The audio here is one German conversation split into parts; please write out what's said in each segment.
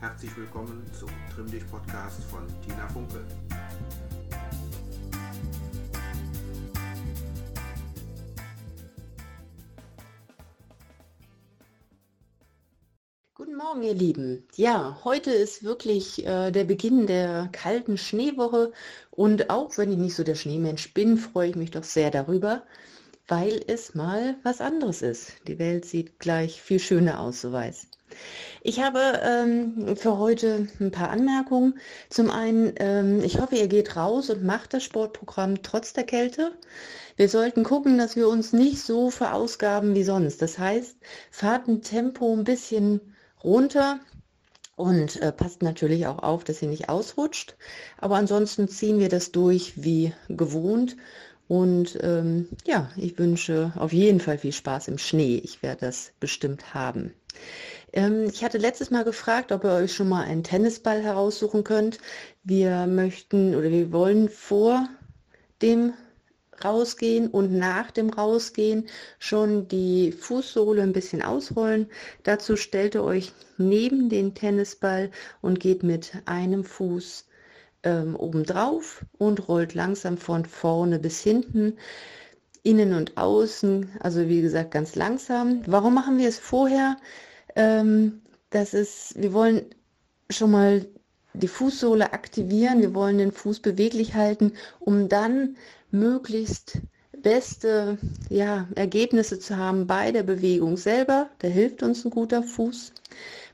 Herzlich willkommen zum Trimm dich Podcast von Tina Funke. Guten Morgen, ihr Lieben. Ja, heute ist wirklich äh, der Beginn der kalten Schneewoche und auch wenn ich nicht so der Schneemensch bin, freue ich mich doch sehr darüber, weil es mal was anderes ist. Die Welt sieht gleich viel schöner aus, so weiß. Ich habe ähm, für heute ein paar Anmerkungen. Zum einen, ähm, ich hoffe, ihr geht raus und macht das Sportprogramm trotz der Kälte. Wir sollten gucken, dass wir uns nicht so verausgaben wie sonst. Das heißt, fahrt ein Tempo ein bisschen runter und äh, passt natürlich auch auf, dass ihr nicht ausrutscht. Aber ansonsten ziehen wir das durch wie gewohnt. Und ähm, ja, ich wünsche auf jeden Fall viel Spaß im Schnee. Ich werde das bestimmt haben. Ähm, ich hatte letztes Mal gefragt, ob ihr euch schon mal einen Tennisball heraussuchen könnt. Wir möchten oder wir wollen vor dem Rausgehen und nach dem Rausgehen schon die Fußsohle ein bisschen ausrollen. Dazu stellt ihr euch neben den Tennisball und geht mit einem Fuß ähm, oben drauf und rollt langsam von vorne bis hinten, innen und außen, also wie gesagt ganz langsam. Warum machen wir es vorher? Ähm, das ist, wir wollen schon mal die Fußsohle aktivieren, wir wollen den Fuß beweglich halten, um dann möglichst beste ja, Ergebnisse zu haben bei der Bewegung selber. Da hilft uns ein guter Fuß.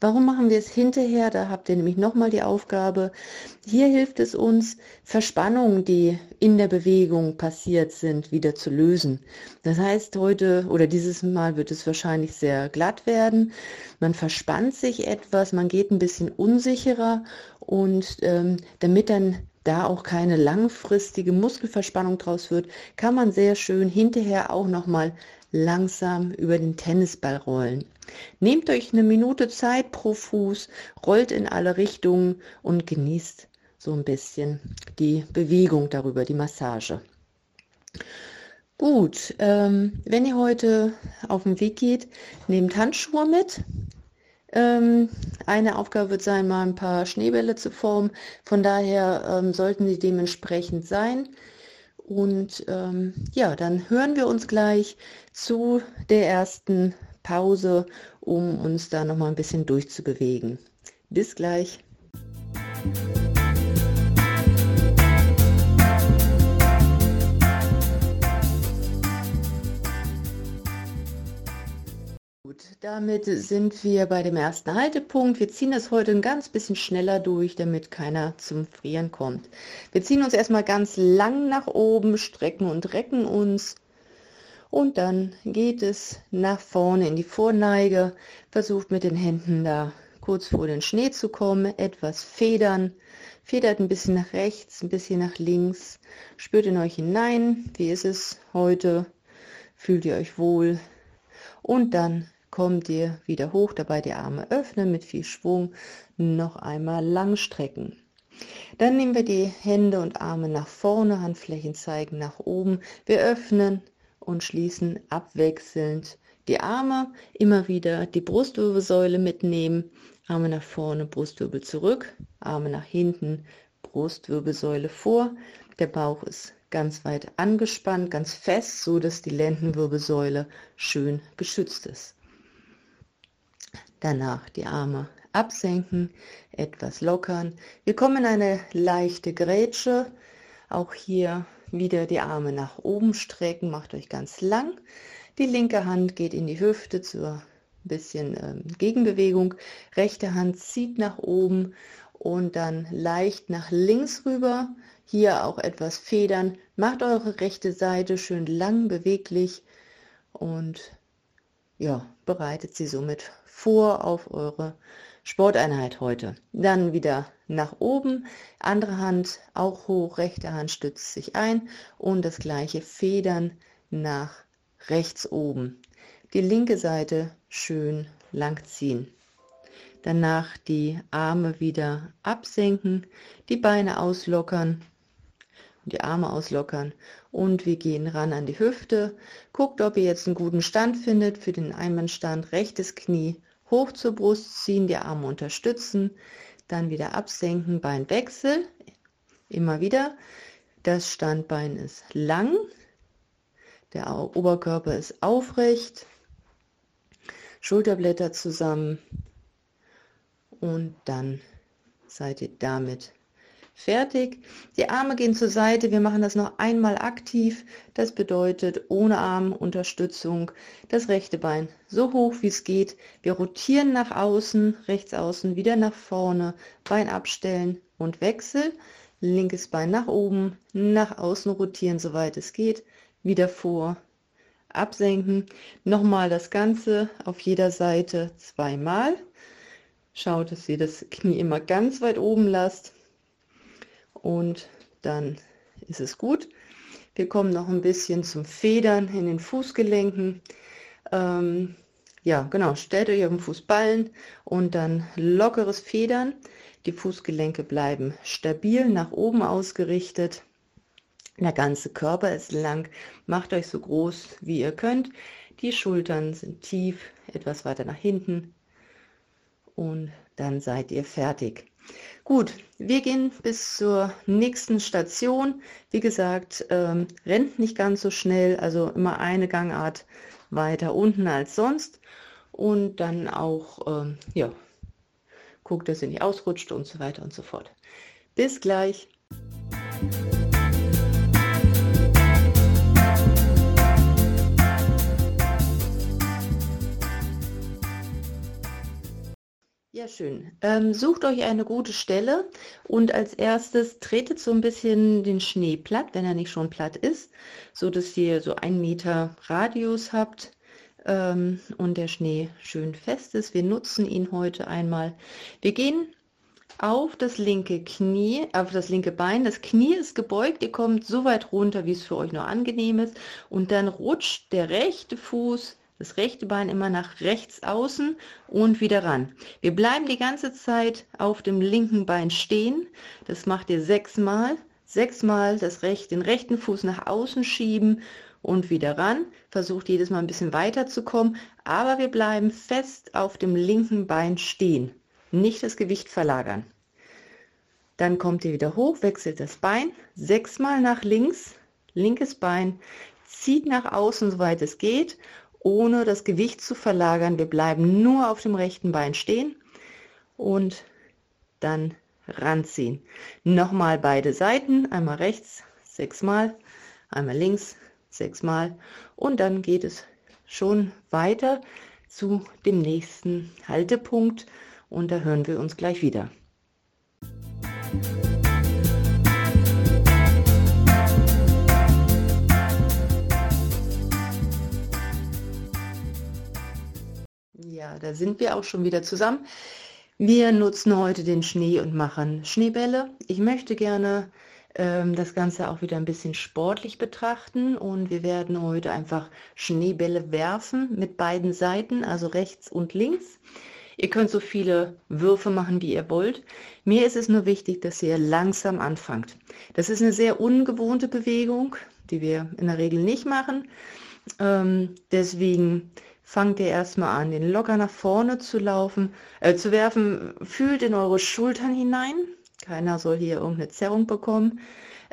Warum machen wir es hinterher? Da habt ihr nämlich nochmal die Aufgabe. Hier hilft es uns, Verspannungen, die in der Bewegung passiert sind, wieder zu lösen. Das heißt, heute oder dieses Mal wird es wahrscheinlich sehr glatt werden. Man verspannt sich etwas, man geht ein bisschen unsicherer und ähm, damit dann da auch keine langfristige Muskelverspannung draus wird, kann man sehr schön hinterher auch nochmal langsam über den Tennisball rollen. Nehmt euch eine Minute Zeit pro Fuß, rollt in alle Richtungen und genießt so ein bisschen die Bewegung darüber, die Massage. Gut, ähm, wenn ihr heute auf den Weg geht, nehmt Handschuhe mit. Ähm, eine Aufgabe wird sein, mal ein paar Schneebälle zu formen. Von daher ähm, sollten sie dementsprechend sein. Und ähm, ja, dann hören wir uns gleich zu der ersten Pause, um uns da noch mal ein bisschen durchzubewegen. Bis gleich. Damit sind wir bei dem ersten Haltepunkt. Wir ziehen das heute ein ganz bisschen schneller durch, damit keiner zum Frieren kommt. Wir ziehen uns erstmal ganz lang nach oben, strecken und recken uns. Und dann geht es nach vorne in die Vorneige, versucht mit den Händen da kurz vor den Schnee zu kommen, etwas federn, federt ein bisschen nach rechts, ein bisschen nach links, spürt in euch hinein, wie ist es heute, fühlt ihr euch wohl? Und dann kommt ihr wieder hoch, dabei die Arme öffnen mit viel Schwung, noch einmal lang strecken. Dann nehmen wir die Hände und Arme nach vorne, Handflächen zeigen nach oben. Wir öffnen, und schließen abwechselnd die Arme, immer wieder die Brustwirbelsäule mitnehmen, Arme nach vorne, Brustwirbel zurück, Arme nach hinten, Brustwirbelsäule vor. Der Bauch ist ganz weit angespannt, ganz fest, so dass die Lendenwirbelsäule schön geschützt ist. Danach die Arme absenken, etwas lockern. Wir kommen in eine leichte Grätsche. Auch hier wieder die Arme nach oben strecken, macht euch ganz lang. Die linke Hand geht in die Hüfte zur bisschen ähm, Gegenbewegung. Rechte Hand zieht nach oben und dann leicht nach links rüber. Hier auch etwas federn. Macht eure rechte Seite schön lang beweglich und ja, bereitet sie somit vor auf eure Sporteinheit heute. Dann wieder nach oben, andere Hand auch hoch, rechte Hand stützt sich ein und das gleiche Federn nach rechts oben. Die linke Seite schön lang ziehen. Danach die Arme wieder absenken, die Beine auslockern, die Arme auslockern und wir gehen ran an die Hüfte. Guckt, ob ihr jetzt einen guten Stand findet für den Einbandstand. Rechtes Knie Hoch zur Brust ziehen, die Arme unterstützen, dann wieder absenken, Beinwechsel, immer wieder. Das Standbein ist lang, der Oberkörper ist aufrecht, Schulterblätter zusammen. Und dann seid ihr damit fertig. Die Arme gehen zur Seite. Wir machen das noch einmal aktiv. Das bedeutet ohne Armunterstützung das rechte Bein so hoch wie es geht. Wir rotieren nach außen, rechts außen, wieder nach vorne, Bein abstellen und Wechsel. Linkes Bein nach oben, nach außen rotieren, soweit es geht. Wieder vor, absenken. Nochmal das Ganze auf jeder Seite zweimal. Schaut, dass ihr das Knie immer ganz weit oben lasst und dann ist es gut. Wir kommen noch ein bisschen zum Federn in den Fußgelenken. Ähm, ja, genau, stellt euch auf den Fußballen und dann lockeres Federn. Die Fußgelenke bleiben stabil nach oben ausgerichtet. Der ganze Körper ist lang. Macht euch so groß wie ihr könnt. Die Schultern sind tief, etwas weiter nach hinten. Und dann seid ihr fertig. Gut, wir gehen bis zur nächsten Station. Wie gesagt, ähm, rennt nicht ganz so schnell, also immer eine Gangart weiter unten als sonst. Und dann auch, ähm, ja, guckt, dass ihr nicht ausrutscht und so weiter und so fort. Bis gleich. Ja, schön. Ähm, sucht euch eine gute Stelle und als erstes tretet so ein bisschen den Schnee platt, wenn er nicht schon platt ist, so dass ihr so einen Meter Radius habt ähm, und der Schnee schön fest ist. Wir nutzen ihn heute einmal. Wir gehen auf das linke Knie, auf das linke Bein. Das Knie ist gebeugt, ihr kommt so weit runter, wie es für euch noch angenehm ist und dann rutscht der rechte Fuß das rechte Bein immer nach rechts außen und wieder ran. Wir bleiben die ganze Zeit auf dem linken Bein stehen. Das macht ihr sechsmal. Sechsmal das recht, den rechten Fuß nach außen schieben und wieder ran. Versucht jedes Mal ein bisschen weiter zu kommen, aber wir bleiben fest auf dem linken Bein stehen. Nicht das Gewicht verlagern. Dann kommt ihr wieder hoch, wechselt das Bein, sechsmal nach links, linkes Bein, zieht nach außen, soweit es geht ohne das Gewicht zu verlagern. Wir bleiben nur auf dem rechten Bein stehen und dann ranziehen. Nochmal beide Seiten, einmal rechts, sechsmal, einmal links, sechsmal und dann geht es schon weiter zu dem nächsten Haltepunkt und da hören wir uns gleich wieder. Da sind wir auch schon wieder zusammen. Wir nutzen heute den Schnee und machen Schneebälle. Ich möchte gerne ähm, das Ganze auch wieder ein bisschen sportlich betrachten und wir werden heute einfach Schneebälle werfen mit beiden Seiten, also rechts und links. Ihr könnt so viele Würfe machen, wie ihr wollt. Mir ist es nur wichtig, dass ihr langsam anfangt. Das ist eine sehr ungewohnte Bewegung, die wir in der Regel nicht machen. Ähm, deswegen fangt ihr erstmal an, den locker nach vorne zu laufen, äh, zu werfen. Fühlt in eure Schultern hinein. Keiner soll hier irgendeine Zerrung bekommen.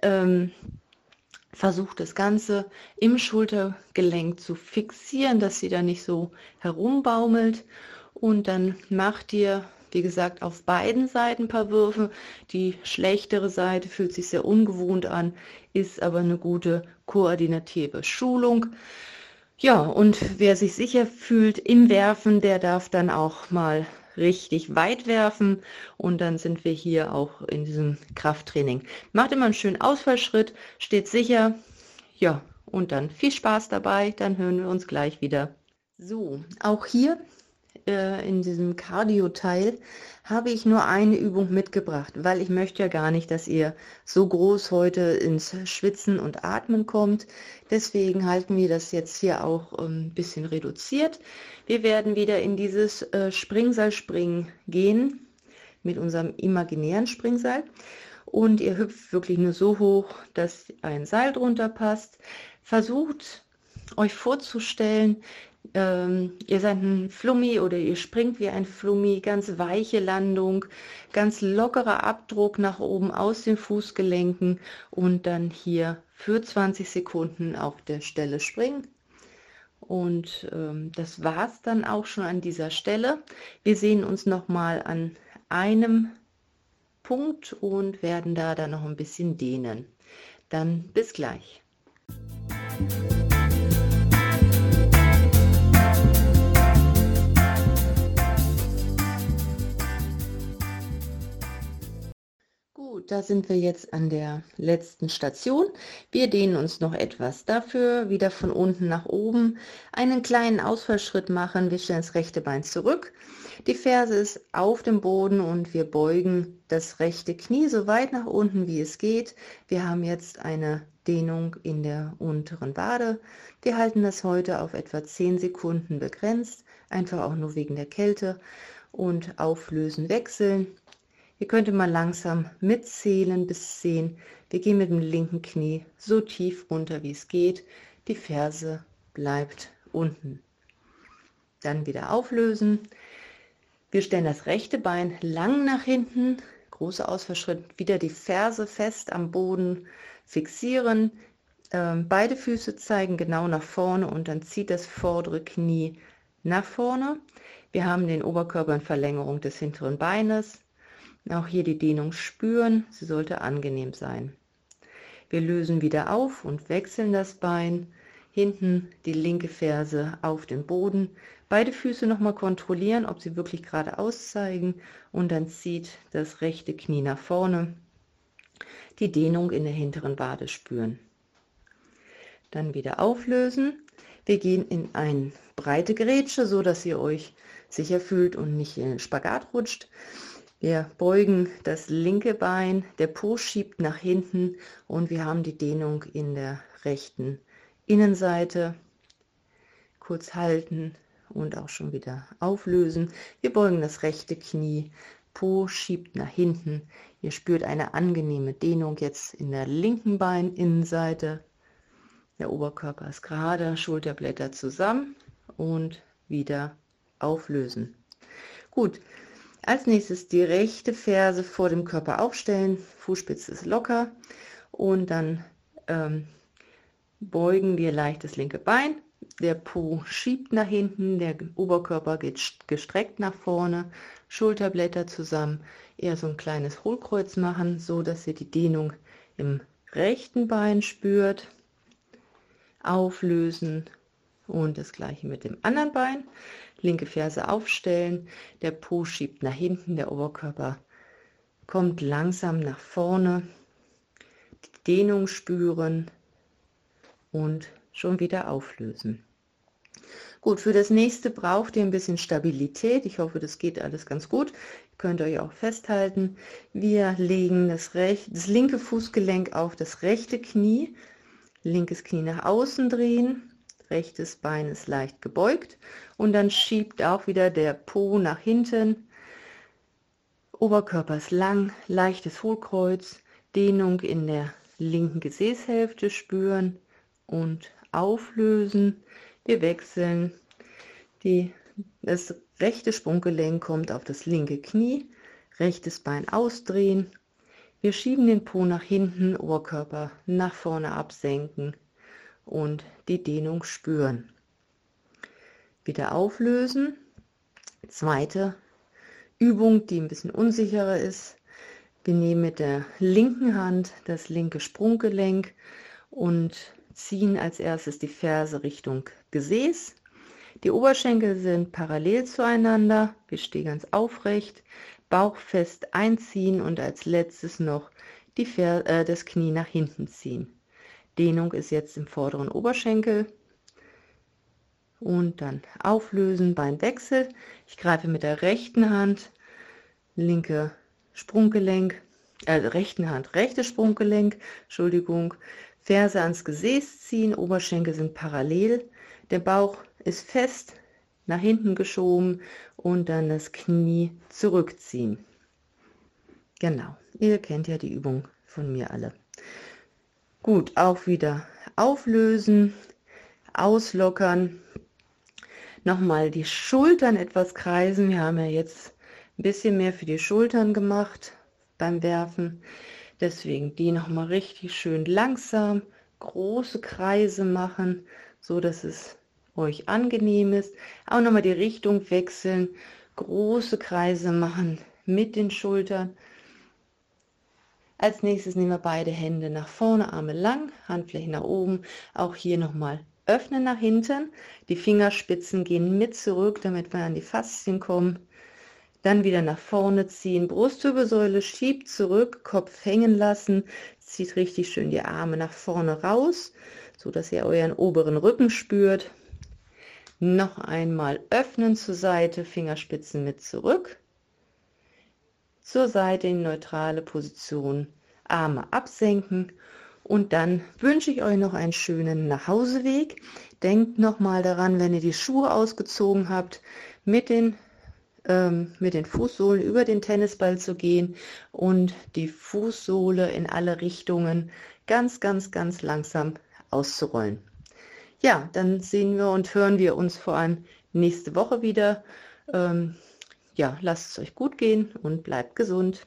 Ähm, versucht das Ganze im Schultergelenk zu fixieren, dass sie da nicht so herumbaumelt. Und dann macht ihr, wie gesagt, auf beiden Seiten ein paar Würfe. Die schlechtere Seite fühlt sich sehr ungewohnt an, ist aber eine gute koordinative Schulung. Ja, und wer sich sicher fühlt im Werfen, der darf dann auch mal richtig weit werfen und dann sind wir hier auch in diesem Krafttraining. Macht immer einen schönen Ausfallschritt, steht sicher. Ja, und dann viel Spaß dabei, dann hören wir uns gleich wieder. So, auch hier äh, in diesem Cardio-Teil habe ich nur eine Übung mitgebracht, weil ich möchte ja gar nicht, dass ihr so groß heute ins Schwitzen und Atmen kommt. Deswegen halten wir das jetzt hier auch ein bisschen reduziert. Wir werden wieder in dieses äh, Springseilspringen gehen mit unserem imaginären Springseil. Und ihr hüpft wirklich nur so hoch, dass ein Seil drunter passt. Versucht euch vorzustellen, ähm, ihr seid ein Flummi oder ihr springt wie ein Flummi, ganz weiche Landung, ganz lockerer Abdruck nach oben aus den Fußgelenken und dann hier für 20 Sekunden auf der Stelle springen. Und ähm, das war es dann auch schon an dieser Stelle. Wir sehen uns noch mal an einem Punkt und werden da dann noch ein bisschen dehnen. Dann bis gleich. Da sind wir jetzt an der letzten Station. Wir dehnen uns noch etwas. Dafür wieder von unten nach oben einen kleinen Ausfallschritt machen. Wir stellen das rechte Bein zurück. Die Ferse ist auf dem Boden und wir beugen das rechte Knie so weit nach unten, wie es geht. Wir haben jetzt eine Dehnung in der unteren Wade. Wir halten das heute auf etwa 10 Sekunden begrenzt, einfach auch nur wegen der Kälte und auflösen, wechseln. Hier könnte man langsam mitzählen bis 10. Wir gehen mit dem linken Knie so tief runter, wie es geht. Die Ferse bleibt unten. Dann wieder auflösen. Wir stellen das rechte Bein lang nach hinten, großer Ausfallschritt, wieder die Ferse fest am Boden fixieren. Ähm, beide Füße zeigen genau nach vorne und dann zieht das vordere Knie nach vorne. Wir haben den Oberkörper in Verlängerung des hinteren Beines. Auch hier die Dehnung spüren, sie sollte angenehm sein. Wir lösen wieder auf und wechseln das Bein. Hinten die linke Ferse auf den Boden. Beide Füße nochmal kontrollieren, ob sie wirklich geradeaus zeigen und dann zieht das rechte Knie nach vorne. Die Dehnung in der hinteren Wade spüren. Dann wieder auflösen. Wir gehen in eine breite Grätsche, so dass ihr euch sicher fühlt und nicht in den Spagat rutscht. Wir beugen das linke Bein, der Po schiebt nach hinten und wir haben die Dehnung in der rechten Innenseite. Kurz halten und auch schon wieder auflösen. Wir beugen das rechte Knie, Po schiebt nach hinten. Ihr spürt eine angenehme Dehnung jetzt in der linken Beininnenseite. Der Oberkörper ist gerade, Schulterblätter zusammen und wieder auflösen. Gut, als nächstes die rechte Ferse vor dem Körper aufstellen, Fußspitze ist locker. Und dann ähm, beugen wir leicht das linke Bein, der Po schiebt nach hinten, der Oberkörper geht gestreckt nach vorne, Schulterblätter zusammen, eher so ein kleines Hohlkreuz machen, so dass ihr die Dehnung im rechten Bein spürt, auflösen und das gleiche mit dem anderen Bein linke Ferse aufstellen, der Po schiebt nach hinten, der Oberkörper kommt langsam nach vorne, die Dehnung spüren und schon wieder auflösen. Gut, für das nächste braucht ihr ein bisschen Stabilität. Ich hoffe, das geht alles ganz gut. Ihr könnt euch auch festhalten. Wir legen das, recht, das linke Fußgelenk auf das rechte Knie, linkes Knie nach außen drehen, rechtes Bein ist leicht gebeugt und dann schiebt auch wieder der Po nach hinten. Oberkörper ist lang, leichtes Hohlkreuz, Dehnung in der linken Gesäßhälfte spüren und auflösen. Wir wechseln. Die, das rechte Sprunggelenk kommt auf das linke Knie, rechtes Bein ausdrehen. Wir schieben den Po nach hinten, Oberkörper nach vorne absenken und die Dehnung spüren. Wieder auflösen. Zweite Übung, die ein bisschen unsicherer ist. Wir nehmen mit der linken Hand das linke Sprunggelenk und ziehen als erstes die Ferse Richtung Gesäß. Die Oberschenkel sind parallel zueinander. Wir stehen ganz aufrecht. Bauch fest einziehen und als letztes noch die Fer äh, das Knie nach hinten ziehen. Dehnung ist jetzt im vorderen Oberschenkel. Und dann auflösen, Beinwechsel. Ich greife mit der rechten Hand, linke Sprunggelenk, äh, rechten Hand, rechtes Sprunggelenk, Entschuldigung, Ferse ans Gesäß ziehen, Oberschenkel sind parallel, der Bauch ist fest, nach hinten geschoben und dann das Knie zurückziehen. Genau, ihr kennt ja die Übung von mir alle. Gut, auch wieder auflösen, auslockern. Nochmal die Schultern etwas kreisen. Wir haben ja jetzt ein bisschen mehr für die Schultern gemacht beim Werfen. Deswegen die nochmal richtig schön langsam große Kreise machen, so dass es euch angenehm ist. Auch nochmal die Richtung wechseln, große Kreise machen mit den Schultern. Als nächstes nehmen wir beide Hände nach vorne, Arme lang, Handflächen nach oben. Auch hier nochmal öffnen nach hinten. Die Fingerspitzen gehen mit zurück, damit wir an die Faszien kommen. Dann wieder nach vorne ziehen, Brustwirbelsäule schiebt zurück, Kopf hängen lassen, zieht richtig schön die Arme nach vorne raus, so dass ihr euren oberen Rücken spürt. Noch einmal öffnen zur Seite, Fingerspitzen mit zurück. Zur Seite in neutrale Position, Arme absenken und dann wünsche ich euch noch einen schönen Nachhauseweg. Denkt noch mal daran, wenn ihr die Schuhe ausgezogen habt, mit den ähm, mit den Fußsohlen über den Tennisball zu gehen und die Fußsohle in alle Richtungen ganz, ganz, ganz langsam auszurollen. Ja, dann sehen wir und hören wir uns vor allem nächste Woche wieder. Ähm, ja, lasst es euch gut gehen und bleibt gesund.